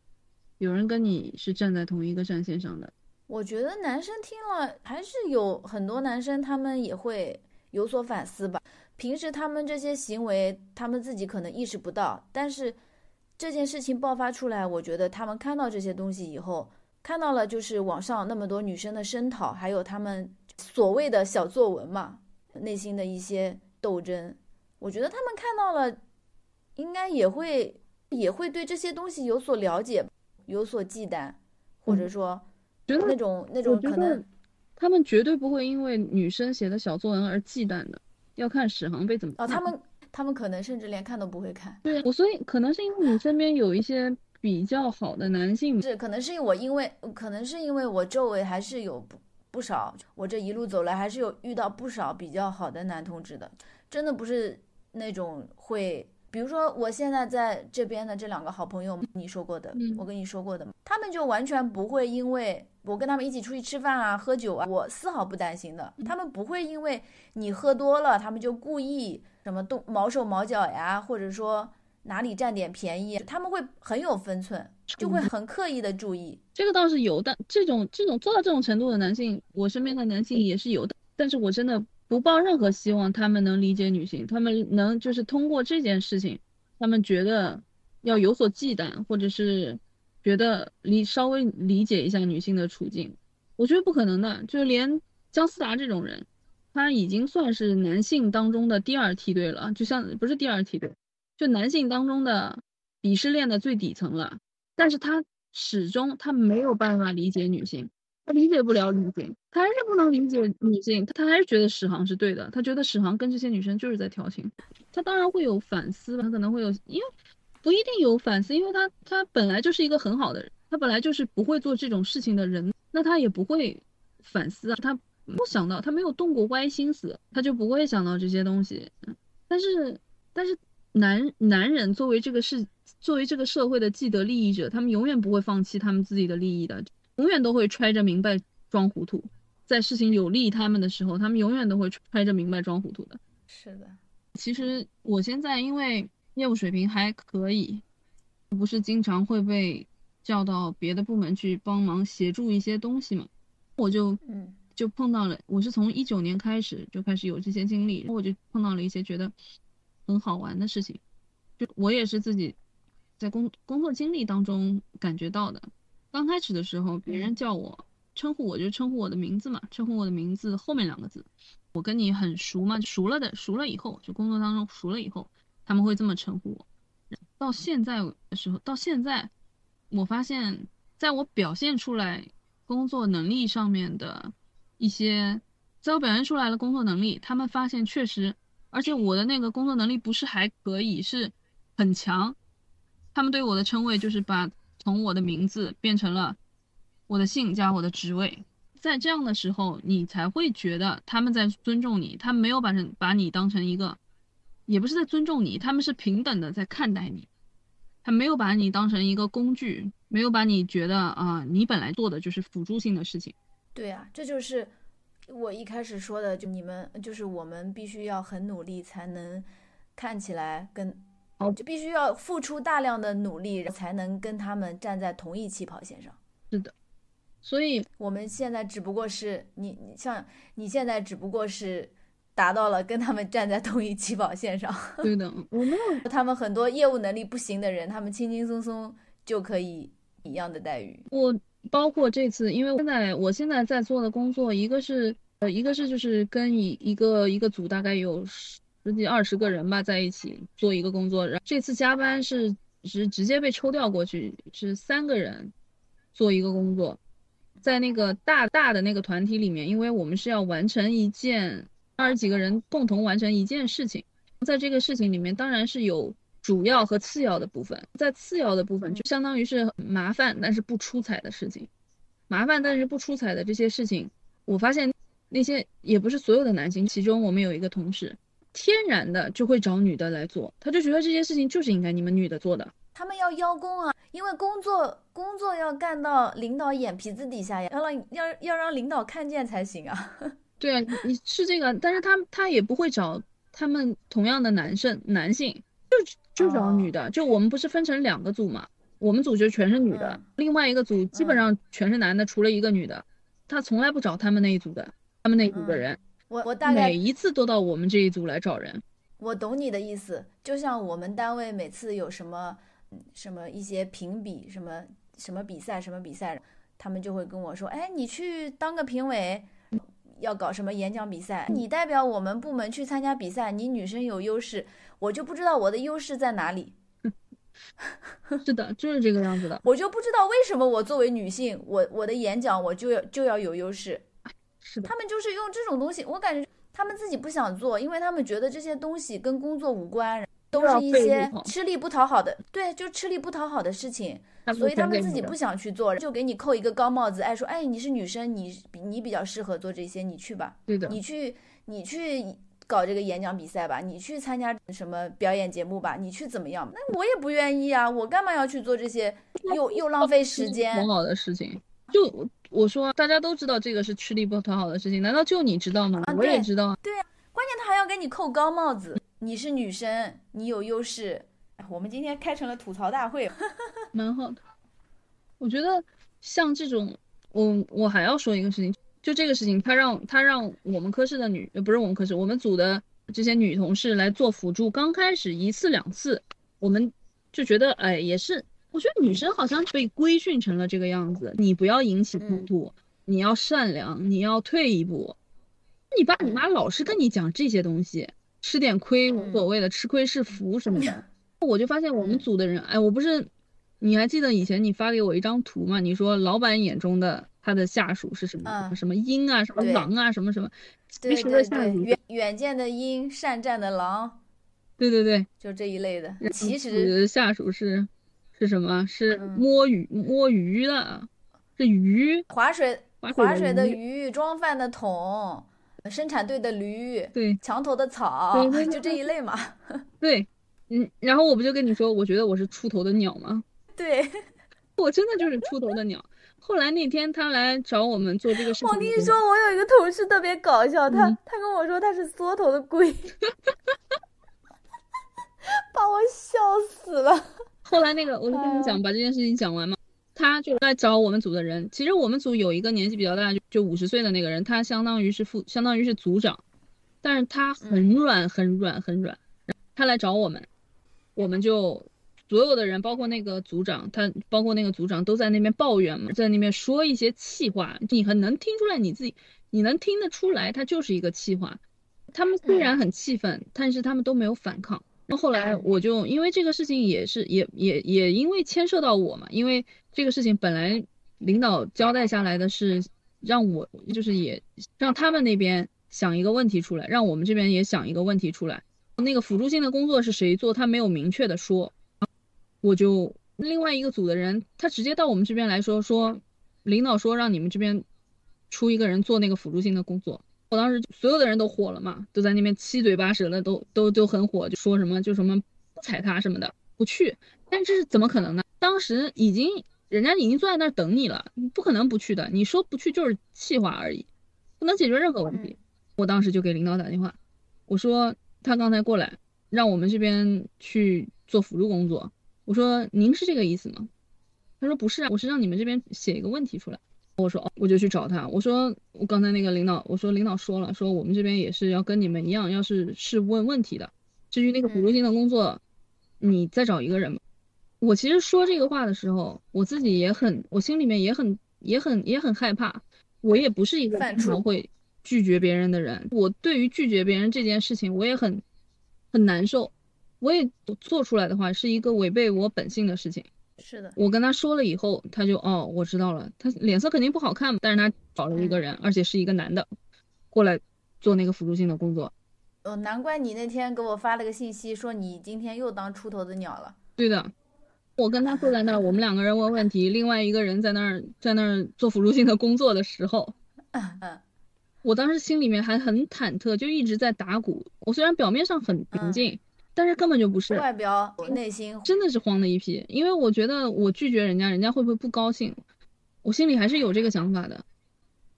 有人跟你是站在同一个战线上的。我觉得男生听了还是有很多男生他们也会有所反思吧。平时他们这些行为，他们自己可能意识不到，但是。这件事情爆发出来，我觉得他们看到这些东西以后，看到了就是网上那么多女生的声讨，还有他们所谓的小作文嘛，内心的一些斗争，我觉得他们看到了，应该也会也会对这些东西有所了解，有所忌惮，或者说那种那种可能，他们绝对不会因为女生写的小作文而忌惮的，要看史航被怎么哦，他们。他们可能甚至连看都不会看。对我，所以可能是因为你身边有一些比较好的男性，是可能是我因为可能是因为我周围还是有不不少，我这一路走来还是有遇到不少比较好的男同志的，真的不是那种会，比如说我现在在这边的这两个好朋友，你说过的，我跟你说过的，他们就完全不会因为我跟他们一起出去吃饭啊、喝酒啊，我丝毫不担心的，他们不会因为你喝多了，他们就故意。什么动毛手毛脚呀，或者说哪里占点便宜，他们会很有分寸，就会很刻意的注意。这个倒是有但，这种这种做到这种程度的男性，我身边的男性也是有的。但是我真的不抱任何希望，他们能理解女性，他们能就是通过这件事情，他们觉得要有所忌惮，或者是觉得理稍微理解一下女性的处境，我觉得不可能的。就连姜思达这种人。他已经算是男性当中的第二梯队了，就像不是第二梯队，就男性当中的鄙视链的最底层了。但是他始终他没有办法理解女性，他理解不了女性，他还是不能理解女性，他他还是觉得史航是对的，他觉得史航跟这些女生就是在调情。他当然会有反思，他可能会有，因为不一定有反思，因为他他本来就是一个很好的人，他本来就是不会做这种事情的人，那他也不会反思啊，他。不想到他没有动过歪心思，他就不会想到这些东西。但是，但是男男人作为这个是作为这个社会的既得利益者，他们永远不会放弃他们自己的利益的，永远都会揣着明白装糊涂。在事情有利他们的时候，他们永远都会揣着明白装糊涂的。是的，其实我现在因为业务水平还可以，不是经常会被叫到别的部门去帮忙协助一些东西嘛，我就嗯就碰到了，我是从一九年开始就开始有这些经历，然后我就碰到了一些觉得很好玩的事情，就我也是自己在工工作经历当中感觉到的。刚开始的时候，别人叫我称呼我就称呼我的名字嘛，称呼我的名字后面两个字，我跟你很熟嘛，熟了的熟了以后，就工作当中熟了以后，他们会这么称呼我。到现在的时候，到现在，我发现，在我表现出来工作能力上面的一些，在我表现出来的工作能力，他们发现确实，而且我的那个工作能力不是还可以，是很强。他们对我的称谓就是把从我的名字变成了我的姓加我的职位，在这样的时候，你才会觉得他们在尊重你，他们没有把成把你当成一个，也不是在尊重你，他们是平等的在看待你。他没有把你当成一个工具，没有把你觉得啊，你本来做的就是辅助性的事情。对啊，这就是我一开始说的，就你们就是我们必须要很努力才能看起来跟，就必须要付出大量的努力才能跟他们站在同一起跑线上。是的，所以我们现在只不过是你，你像你现在只不过是。达到了跟他们站在同一起跑线上。对的，我没有。他们很多业务能力不行的人，他们轻轻松松就可以一样的待遇。我包括这次，因为现在我现在在做的工作，一个是呃，一个是就是跟一一个一个组大概有十十几二十个人吧，在一起做一个工作。然后这次加班是是直接被抽调过去，是三个人做一个工作，在那个大大的那个团体里面，因为我们是要完成一件。二十几个人共同完成一件事情，在这个事情里面，当然是有主要和次要的部分。在次要的部分，就相当于是麻烦但是不出彩的事情。麻烦但是不出彩的这些事情，我发现那些也不是所有的男性。其中我们有一个同事，天然的就会找女的来做，他就觉得这件事情就是应该你们女的做的。他们要邀功啊，因为工作工作要干到领导眼皮子底下呀，要让要要让领导看见才行啊。对啊，你是这个，但是他他也不会找他们同样的男生男性，就就找女的，就我们不是分成两个组嘛，我们组就全是女的，另外一个组基本上全是男的，除了一个女的，他从来不找他们那一组的，他们那一组的人，我我大概每一次都到我们这一组来找人。我懂你的意思，就像我们单位每次有什么什么一些评比，什么什么比赛什么比赛，他们就会跟我说，哎，你去当个评委。要搞什么演讲比赛？你代表我们部门去参加比赛，你女生有优势，我就不知道我的优势在哪里。是的，就是这个样子的。我就不知道为什么我作为女性，我我的演讲我就要就要有优势。是的，他们就是用这种东西，我感觉他们自己不想做，因为他们觉得这些东西跟工作无关，都是一些吃力不讨好的，对，就吃力不讨好的事情。所以他们自己不想去做，就给你扣一个高帽子，哎说，哎你是女生，你你比较适合做这些，你去吧。对的。你去你去搞这个演讲比赛吧，你去参加什么表演节目吧，你去怎么样？那我也不愿意啊，我干嘛要去做这些又又浪费时间？不好的事情。就我说，大家都知道这个是吃力不讨好的事情，难道就你知道吗？我也知道。对呀，关键他还要给你扣高帽子。你是女生，你有优势。我们今天开成了吐槽大会，蛮好的。我觉得像这种，我我还要说一个事情，就这个事情，他让他让我们科室的女，呃，不是我们科室，我们组的这些女同事来做辅助。刚开始一次两次，我们就觉得，哎，也是，我觉得女生好像被规训成了这个样子，你不要引起冲突，你要善良，你要退一步。你爸你妈老是跟你讲这些东西，吃点亏无所谓的，吃亏是福什么的。我就发现我们组的人，哎，我不是，你还记得以前你发给我一张图吗？你说老板眼中的他的下属是什么？什么鹰啊，什么狼啊，什么什么？对对对，远远见的鹰，善战的狼。对对对，就这一类的。其实下属是是什么？是摸鱼摸鱼的，是鱼。划水划水的鱼，装饭的桶，生产队的驴，对，墙头的草，就这一类嘛。对。嗯，然后我不就跟你说，我觉得我是出头的鸟吗？对，我真的就是出头的鸟。后来那天他来找我们做这个事情，我跟你说，我有一个同事特别搞笑，他他跟我说他是缩头的龟，把我笑死了。后来那个我就跟你讲，把这件事情讲完嘛。他就来找我们组的人。其实我们组有一个年纪比较大，就就五十岁的那个人，他相当于是副，相当于是组长，但是他很软，很软，很软。他来找我们，我们就所有的人，包括那个组长，他包括那个组长都在那边抱怨嘛，在那边说一些气话，你很能听出来，你自己你能听得出来，他就是一个气话。他们虽然很气愤，但是他们都没有反抗。那后来我就因为这个事情也是也也也因为牵涉到我嘛，因为这个事情本来领导交代下来的是让我就是也让他们那边想一个问题出来，让我们这边也想一个问题出来。那个辅助性的工作是谁做，他没有明确的说。我就另外一个组的人，他直接到我们这边来说说，领导说让你们这边出一个人做那个辅助性的工作。我当时所有的人都火了嘛，都在那边七嘴八舌的，都都都很火，就说什么就什么不踩他什么的，不去。但这是怎么可能呢？当时已经人家已经坐在那儿等你了，你不可能不去的。你说不去就是气话而已，不能解决任何问题。我当时就给领导打电话，我说他刚才过来让我们这边去做辅助工作，我说您是这个意思吗？他说不是啊，我是让你们这边写一个问题出来。我说哦，我就去找他。我说我刚才那个领导，我说领导说了，说我们这边也是要跟你们一样，要是是问问题的。至于那个辅助金的工作，你再找一个人吧。我其实说这个话的时候，我自己也很，我心里面也很也很也很害怕。我也不是一个经常会拒绝别人的人。我对于拒绝别人这件事情，我也很很难受。我也做出来的话，是一个违背我本性的事情。是的，我跟他说了以后，他就哦，我知道了。他脸色肯定不好看，但是他找了一个人，而且是一个男的，过来做那个辅助性的工作。哦，难怪你那天给我发了个信息，说你今天又当出头的鸟了。对的，我跟他坐在那儿，我们两个人问问题，另外一个人在那儿在那儿做辅助性的工作的时候，嗯我当时心里面还很忐忑，就一直在打鼓。我虽然表面上很平静。但是根本就不是外表，内心真的是慌的一批。因为我觉得我拒绝人家，人家会不会不高兴？我心里还是有这个想法的，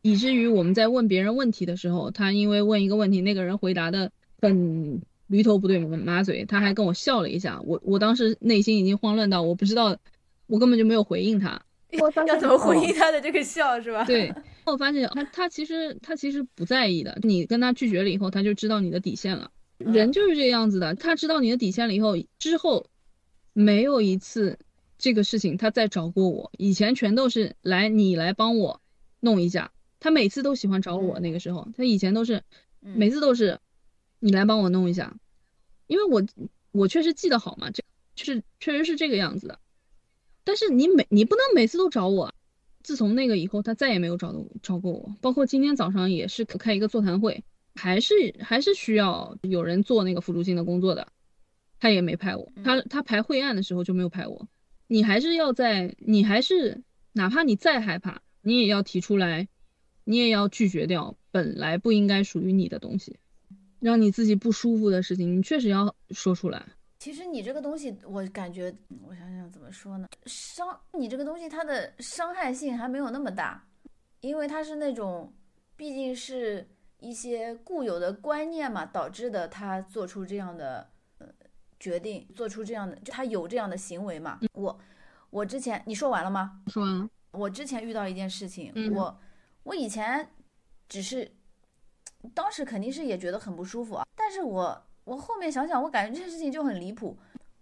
以至于我们在问别人问题的时候，他因为问一个问题，那个人回答的很驴头不对马嘴，他还跟我笑了一下。我我当时内心已经慌乱到我不知道，我根本就没有回应他。要怎么回应他的这个笑是吧？对，我发现他他其实他其实不在意的。你跟他拒绝了以后，他就知道你的底线了。人就是这样子的，他知道你的底线了以后，之后没有一次这个事情他再找过我，以前全都是来你来帮我弄一下，他每次都喜欢找我。那个时候他以前都是每次都是你来帮我弄一下，因为我我确实记得好嘛，这就是确实是这个样子的。但是你每你不能每次都找我，自从那个以后，他再也没有找到找过我，包括今天早上也是开一个座谈会。还是还是需要有人做那个辅助性的工作的，他也没派我，他他排会案的时候就没有派我。你还是要在，你还是哪怕你再害怕，你也要提出来，你也要拒绝掉本来不应该属于你的东西，让你自己不舒服的事情，你确实要说出来。其实你这个东西，我感觉，我想想怎么说呢？伤你这个东西，它的伤害性还没有那么大，因为它是那种，毕竟是。一些固有的观念嘛，导致的他做出这样的呃决定，做出这样的，就他有这样的行为嘛。我我之前你说完了吗？说完了。我之前遇到一件事情，我我以前只是当时肯定是也觉得很不舒服啊，但是我我后面想想，我感觉这件事情就很离谱。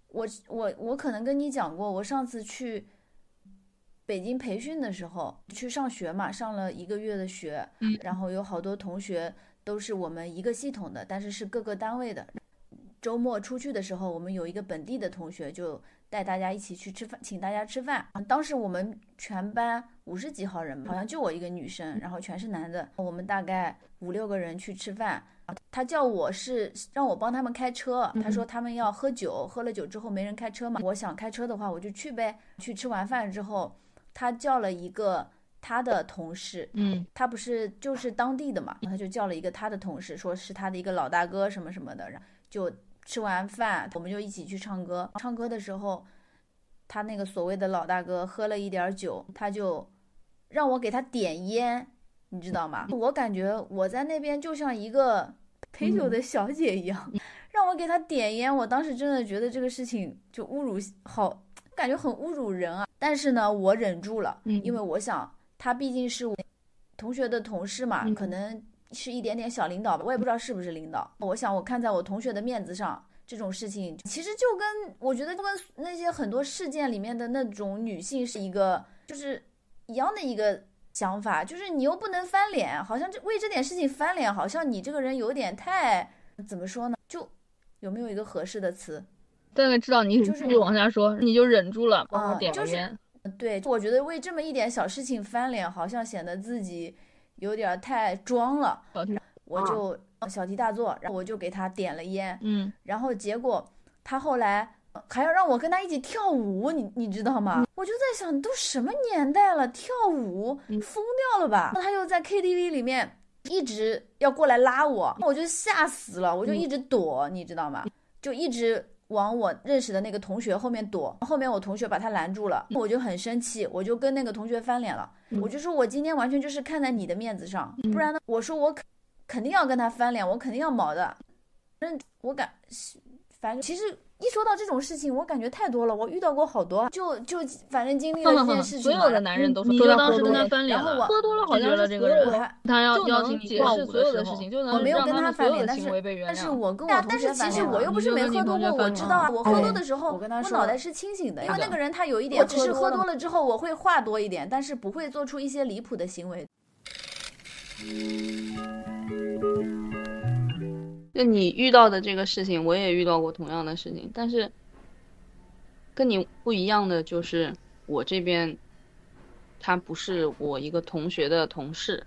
我我我可能跟你讲过，我上次去。北京培训的时候去上学嘛，上了一个月的学，然后有好多同学都是我们一个系统的，但是是各个单位的。周末出去的时候，我们有一个本地的同学就带大家一起去吃饭，请大家吃饭。当时我们全班五十几号人，好像就我一个女生，然后全是男的。我们大概五六个人去吃饭，他叫我是让我帮他们开车，他说他们要喝酒，喝了酒之后没人开车嘛，我想开车的话我就去呗。去吃完饭之后。他叫了一个他的同事，嗯，他不是就是当地的嘛，他就叫了一个他的同事，说是他的一个老大哥什么什么的，然后就吃完饭，我们就一起去唱歌。唱歌的时候，他那个所谓的老大哥喝了一点酒，他就让我给他点烟，你知道吗？我感觉我在那边就像一个陪酒的小姐一样，让我给他点烟。我当时真的觉得这个事情就侮辱好。感觉很侮辱人啊。但是呢，我忍住了，嗯因为我想他毕竟是我同学的同事嘛，嗯可能是一点点小领导吧，我也不知道是不是领导。我想我看在我同学的面子上。这种事情其实就跟我觉得就跟那些很多事件里面的那种女性是一个就是一样的一个想法，就是你又不能翻脸，好像这为这点事情翻脸，好像你这个人有点太怎么说呢？就有没有一个合适的词？大概知道你就是继续往下说，你就忍住了，帮我啊就是点个烟。对，我觉得为这么一点小事情翻脸，好像显得自己有点太装了。我就小题大做，然后我就给他点了烟，嗯，然后结果他后来还要让我跟他一起跳舞，你你知道吗？我就在想，都什么年代了，跳舞嗯疯掉了吧？他又在 KTV 里面一直要过来拉我，我就吓死了，我就一直躲，你知道吗？就一直往我认识的那个同学后面躲，后面我同学把他拦住了，我就很生气，我就跟那个同学翻脸了，我就说我今天完全就是看在你的面子上，不然呢，我说我肯肯定要跟他翻脸，我肯定要毛的，反正我感，反正其实一说到这种事情，我感觉太多了，我遇到过好多，就就反正经历了这件事情嘛，所有的男人都说，你就当时跟他翻脸了然后我喝多了好像是这个人是所有的我还他要就邀请能解释所有的事情，就能我没有跟让他翻脸，所有行但是为被原谅。但是我跟我同学但是其实我又不是没喝多过，我知道啊，我喝多哎的时候，我跟他说我脑袋是清醒的，因为那个人他有一点，我只是喝喝多了多了之后，我会话多一点，但是不会做出一些离谱的行为。就你遇到的这个事情，我也遇到过同样的事情，但是跟你不一样的就是我这边，他不是我一个同学的同事，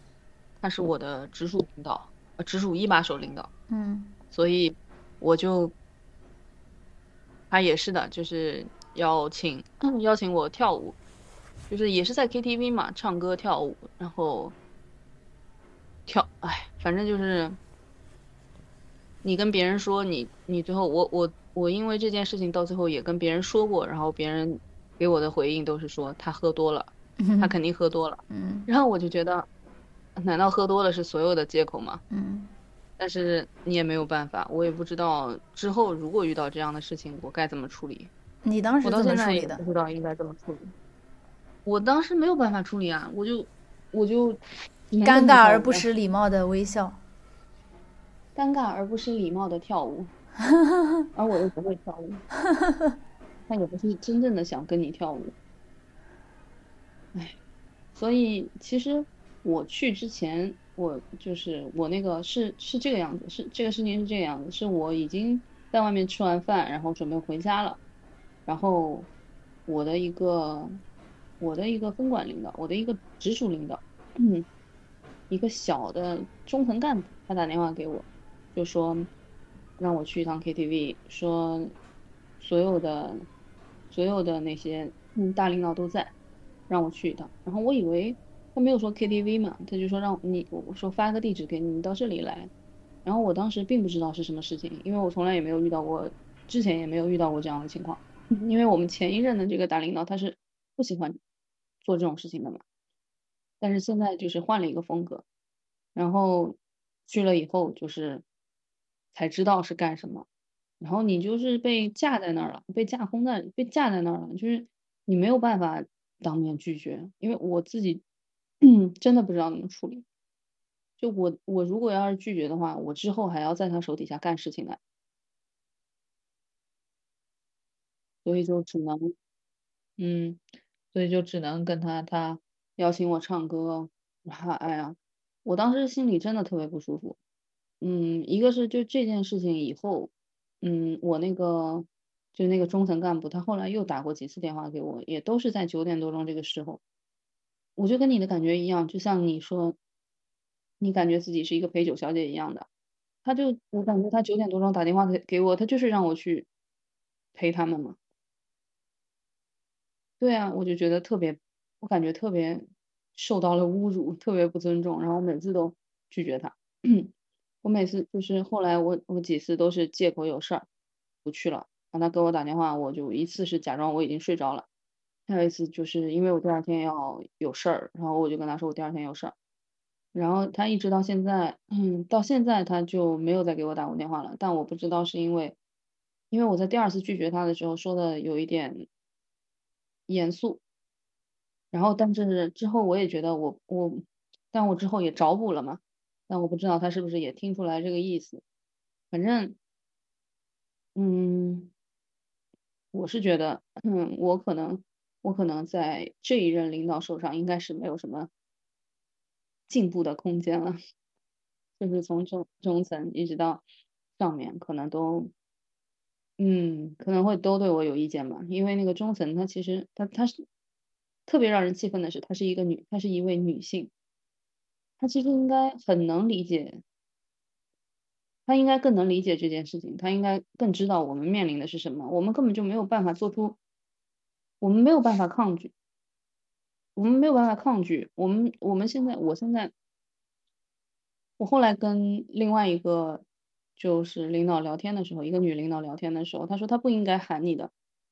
他是我的直属领导，呃，直属一把手领导，嗯。所以我就他也是的，就是要请 邀请我跳舞，就是也是在 KTV 嘛，唱歌跳舞，然后跳，哎，反正就是你跟别人说你你最后我我我因为这件事情到最后也跟别人说过，然后别人给我的回应都是说他喝多了，他肯定喝多了，嗯然后我就觉得，难道喝多了是所有的借口吗？嗯但是你也没有办法，我也不知道之后如果遇到这样的事情，我该怎么处理。你当时我到怎么处理的现在也不？知道应该怎么处理。我当时没有办法处理啊，我就我就尴尬而不失礼貌的微笑。尴尬而不失礼貌的跳舞，而我又不会跳舞，他也不是真正的想跟你跳舞。哎，所以其实我去之前，我就是我那个是是这个样子，是这个事情是这个样子，是我已经在外面吃完饭，然后准备回家了，然后我的一个我的一个分管领导，我的一个直属领导，嗯，一个小的中层干部，他打电话给我，就说让我去一趟 KTV，说所有的所有的那些大领导都在，让我去一趟。然后我以为他没有说 KTV 嘛，他就说让你我说发个地址给你，你到这里来。然后我当时并不知道是什么事情，因为我从来也没有遇到过，之前也没有遇到过这样的情况。因为我们前一任的这个大领导他是不喜欢做这种事情的嘛，但是现在就是换了一个风格，然后去了以后就是才知道是干什么，然后你就是被架在那儿了，被架空在被架在那儿了，就是你没有办法当面拒绝，因为我自己 真的不知道怎么处理。就我我如果要是拒绝的话，我之后还要在他手底下干事情来，所以就只能，嗯，所以就只能跟他他邀请我唱歌，哈，哎呀，我当时心里真的特别不舒服。嗯，一个是就这件事情以后，嗯，我那个就那个中层干部，他后来又打过几次电话给我，也都是在九点多钟这个时候，我就跟你的感觉一样，就像你说，你感觉自己是一个陪酒小姐一样的，他就我感觉他九点多钟打电话给给我，他就是让我去陪他们嘛。对啊，我就觉得特别，我感觉特别受到了侮辱，特别不尊重，然后每次都拒绝他。我每次就是后来我我几次都是借口有事儿不去了，让他给我打电话，我就一次是假装我已经睡着了，还有一次就是因为我第二天要有事儿，然后我就跟他说我第二天有事儿，然后他一直到现在，嗯，到现在他就没有再给我打过电话了，但我不知道是因为，因为我在第二次拒绝他的时候说的有一点严肃。然后，但是之后我也觉得我我，但我之后也找补了嘛，但我不知道他是不是也听出来这个意思。反正，嗯，我是觉得，嗯，我可能我可能在这一任领导手上应该是没有什么进步的空间了，就是从中中层一直到上面，可能都。嗯，可能会都对我有意见吧，因为那个中层，她其实她她是特别让人气愤的是，她是一个女，她是一位女性，他其实应该很能理解，他应该更能理解这件事情，他应该更知道我们面临的是什么，我们根本就没有办法做出，我们没有办法抗拒，我们没有办法抗拒，我们我们现在，我现在，我后来跟另外一个。就是领导聊天的时候，一个女领导聊天的时候，她说她不应该喊你的。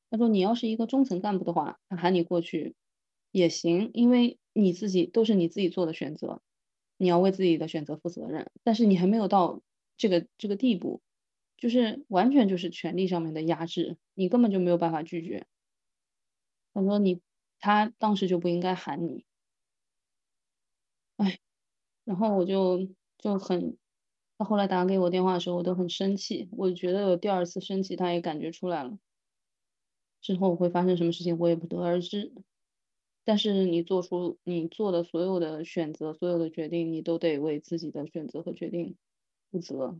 她说你要是一个中层干部的话，她喊你过去也行，因为你自己都是你自己做的选择，你要为自己的选择负责任。但是你还没有到这个这个地步，就是完全就是权力上面的压制，你根本就没有办法拒绝。他说你，他当时就不应该喊你。哎，然后我就就很。他后来打给我电话的时候，我都很生气。我觉得有第二次生气，他也感觉出来了。之后会发生什么事情，我也不得而知。但是你做出你做的所有的选择，所有的决定，你都得为自己的选择和决定负责。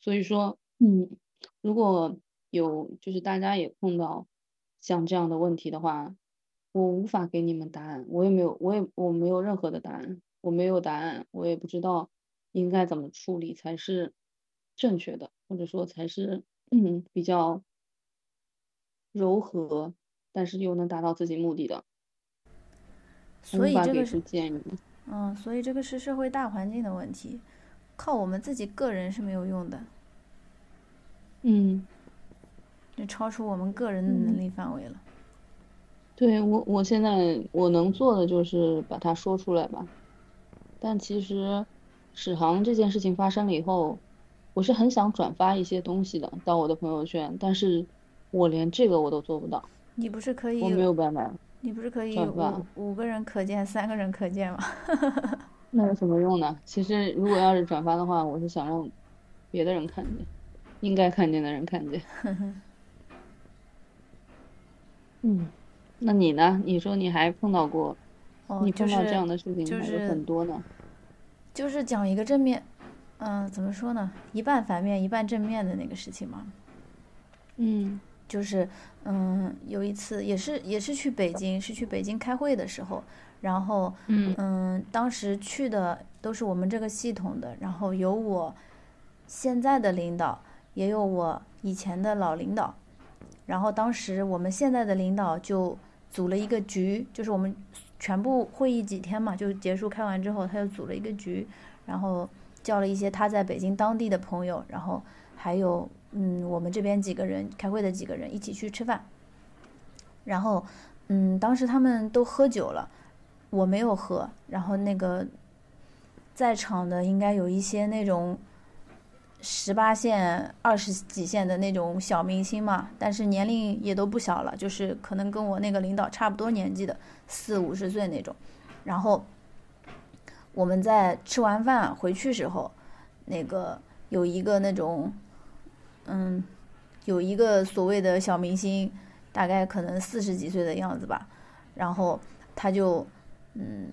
所以说，嗯，如果有就是大家也碰到像这样的问题的话，我无法给你们答案，我也没有，我也我没有任何的答案，我没有答案，我也不知道。应该怎么处理才是正确的，或者说才是嗯比较柔和，但是又能达到自己目的的。所以这个是建议。嗯，所以这个是社会大环境的问题，靠我们自己个人是没有用的。嗯，这超出我们个人的能力范围了。对我，我现在我能做的就是把它说出来吧，但其实。史航这件事情发生了以后，我是很想转发一些东西的到我的朋友圈，但是我连这个我都做不到。你不是可以？我没有办法。你不是可以五五个人可见，三个人可见吗？那有什么用呢？其实如果要是转发的话，我是想让别的人看见，应该看见的人看见。嗯，那你呢？你说你还碰到过？你碰到这样的事情还是很多呢。就是讲一个正面，嗯，怎么说呢？一半反面，一半正面的那个事情嘛。嗯，就是，嗯，有一次也是也是去北京，是去北京开会的时候，然后，嗯，当时去的都是我们这个系统的，然后有我现在的领导，也有我以前的老领导，然后当时我们现在的领导就组了一个局，就是我们。全部会议几天嘛，就结束开完之后，他又组了一个局，然后叫了一些他在北京当地的朋友，然后还有嗯我们这边几个人开会的几个人一起去吃饭。然后嗯当时他们都喝酒了，我没有喝。然后那个在场的应该有一些那种十八线、二十几线的那种小明星嘛，但是年龄也都不小了，就是可能跟我那个领导差不多年纪的。四五十岁那种，然后我们在吃完饭回去时候，那个有一个那种，嗯，有一个所谓的小明星，大概可能四十几岁的样子吧，然后他就，嗯，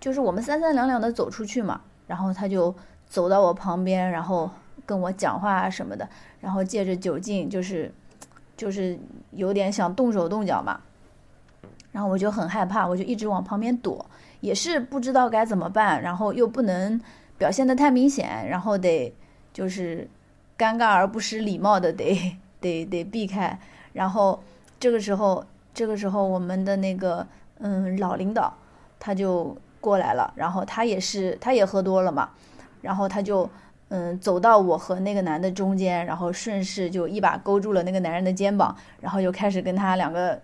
就是我们三三两两的走出去嘛，然后他就走到我旁边，然后跟我讲话什么的，然后借着酒劲，就是，就是有点想动手动脚嘛。然后我就很害怕，我就一直往旁边躲，也是不知道该怎么办，然后又不能表现的太明显，然后得就是尴尬而不失礼貌的得得得避开。然后这个时候，这个时候我们的那个嗯老领导他就过来了，然后他也是他也喝多了嘛，然后他就嗯走到我和那个男的中间，然后顺势就一把勾住了那个男人的肩膀，然后就开始跟他两个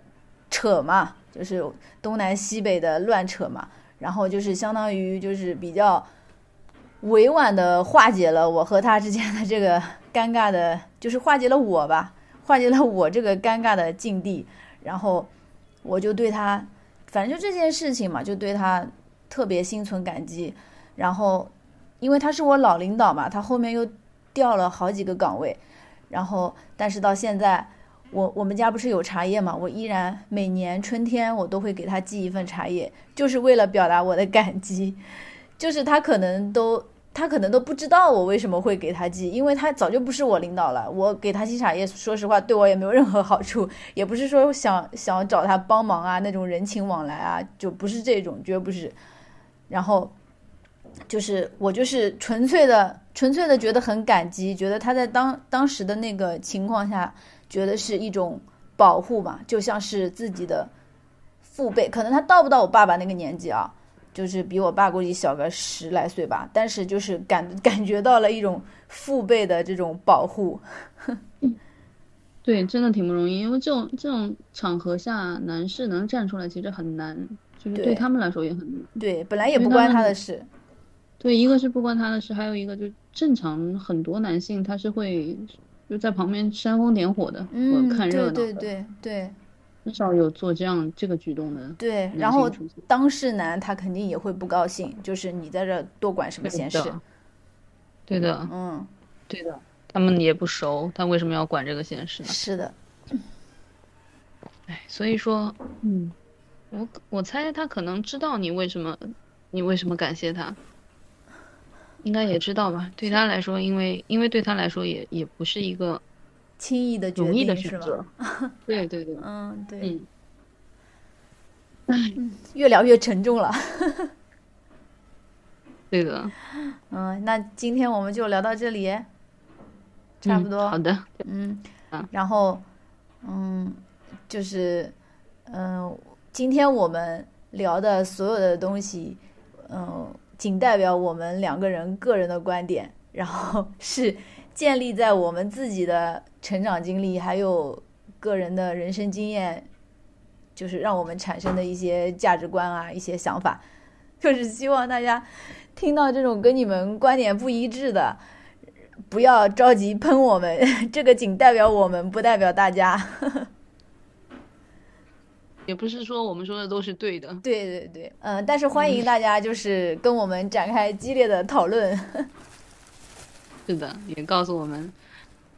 扯嘛。就是东南西北的乱扯嘛，然后就是相当于就是比较委婉的化解了我和他之间的这个尴尬的，就是化解了我吧，化解了我这个尴尬的境地。然后，我就对他，反正就这件事情嘛，就对他特别心存感激。然后，因为他是我老领导嘛，他后面又调了好几个岗位，然后但是到现在，我我们家不是有茶叶嘛，我依然每年春天我都会给他寄一份茶叶，就是为了表达我的感激。就是他可能都。他可能都不知道我为什么会给他寄，因为他早就不是我领导了。我给他寄茶叶，说实话对我也没有任何好处，也不是说想想找他帮忙啊那种人情往来啊，就不是这种，绝不是。然后，就是我就是纯粹的、纯粹的觉得很感激，觉得他在当当时的那个情况下，觉得是一种保护吧，就像是自己的父辈，可能他到不到我爸爸那个年纪啊。就是比我爸估计小个十来岁吧，但是就是感 感觉到了一种父辈的这种保护。对，真的挺不容易，因为这种这种场合下，男士能站出来其实很难，就是对他们来说也很难。对，本来也不关他的事。对，一个是不关他的事，还有一个就正常很多男性他是会就在旁边煽风点火的，嗯，看热闹的。对对对对。很少有做这样这个举动的。对，然后当事男他肯定也会不高兴，就是你在这多管什么闲事？对的，嗯，对的，他们也不熟，他为什么要管这个闲事呢？是的。哎，所以说，嗯，我我猜他可能知道你为什么，你为什么感谢他，应该也知道吧？对他来说，因为因为对他来说也也不是一个。轻易的决定是吧？对对对，嗯对，嗯，越聊越沉重了。对的，嗯，那今天我们就聊到这里，差不多。好的，嗯，然后，嗯，就是，嗯，今天我们聊的所有的东西，嗯，仅代表我们两个人个人的观点，然后是。建立在我们自己的成长经历，还有个人的人生经验，就是让我们产生的一些价值观啊，一些想法，就是希望大家听到这种跟你们观点不一致的，不要着急喷我们，这个仅代表我们，不代表大家。也不是说我们说的都是对的。对对对，嗯，但是欢迎大家就是跟我们展开激烈的讨论。是的，也告诉我们，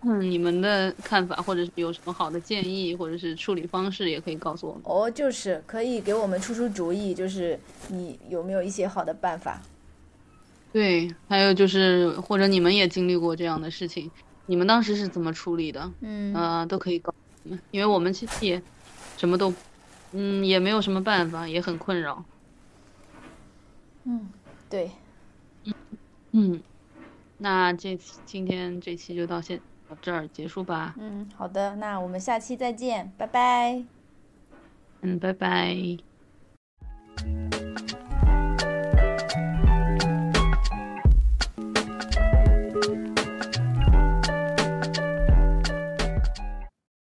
嗯，你们的看法，或者是有什么好的建议，或者是处理方式，也可以告诉我们。哦，就是可以给我们出出主意，就是你有没有一些好的办法？对，还有就是，或者你们也经历过这样的事情，你们当时是怎么处理的？嗯，呃，都可以告诉我们，因为我们其实也什么都，嗯，也没有什么办法，也很困扰。嗯，对，嗯，嗯。那这今天这期就到现到这儿结束吧。嗯，好的，那我们下期再见，拜拜。嗯，拜拜。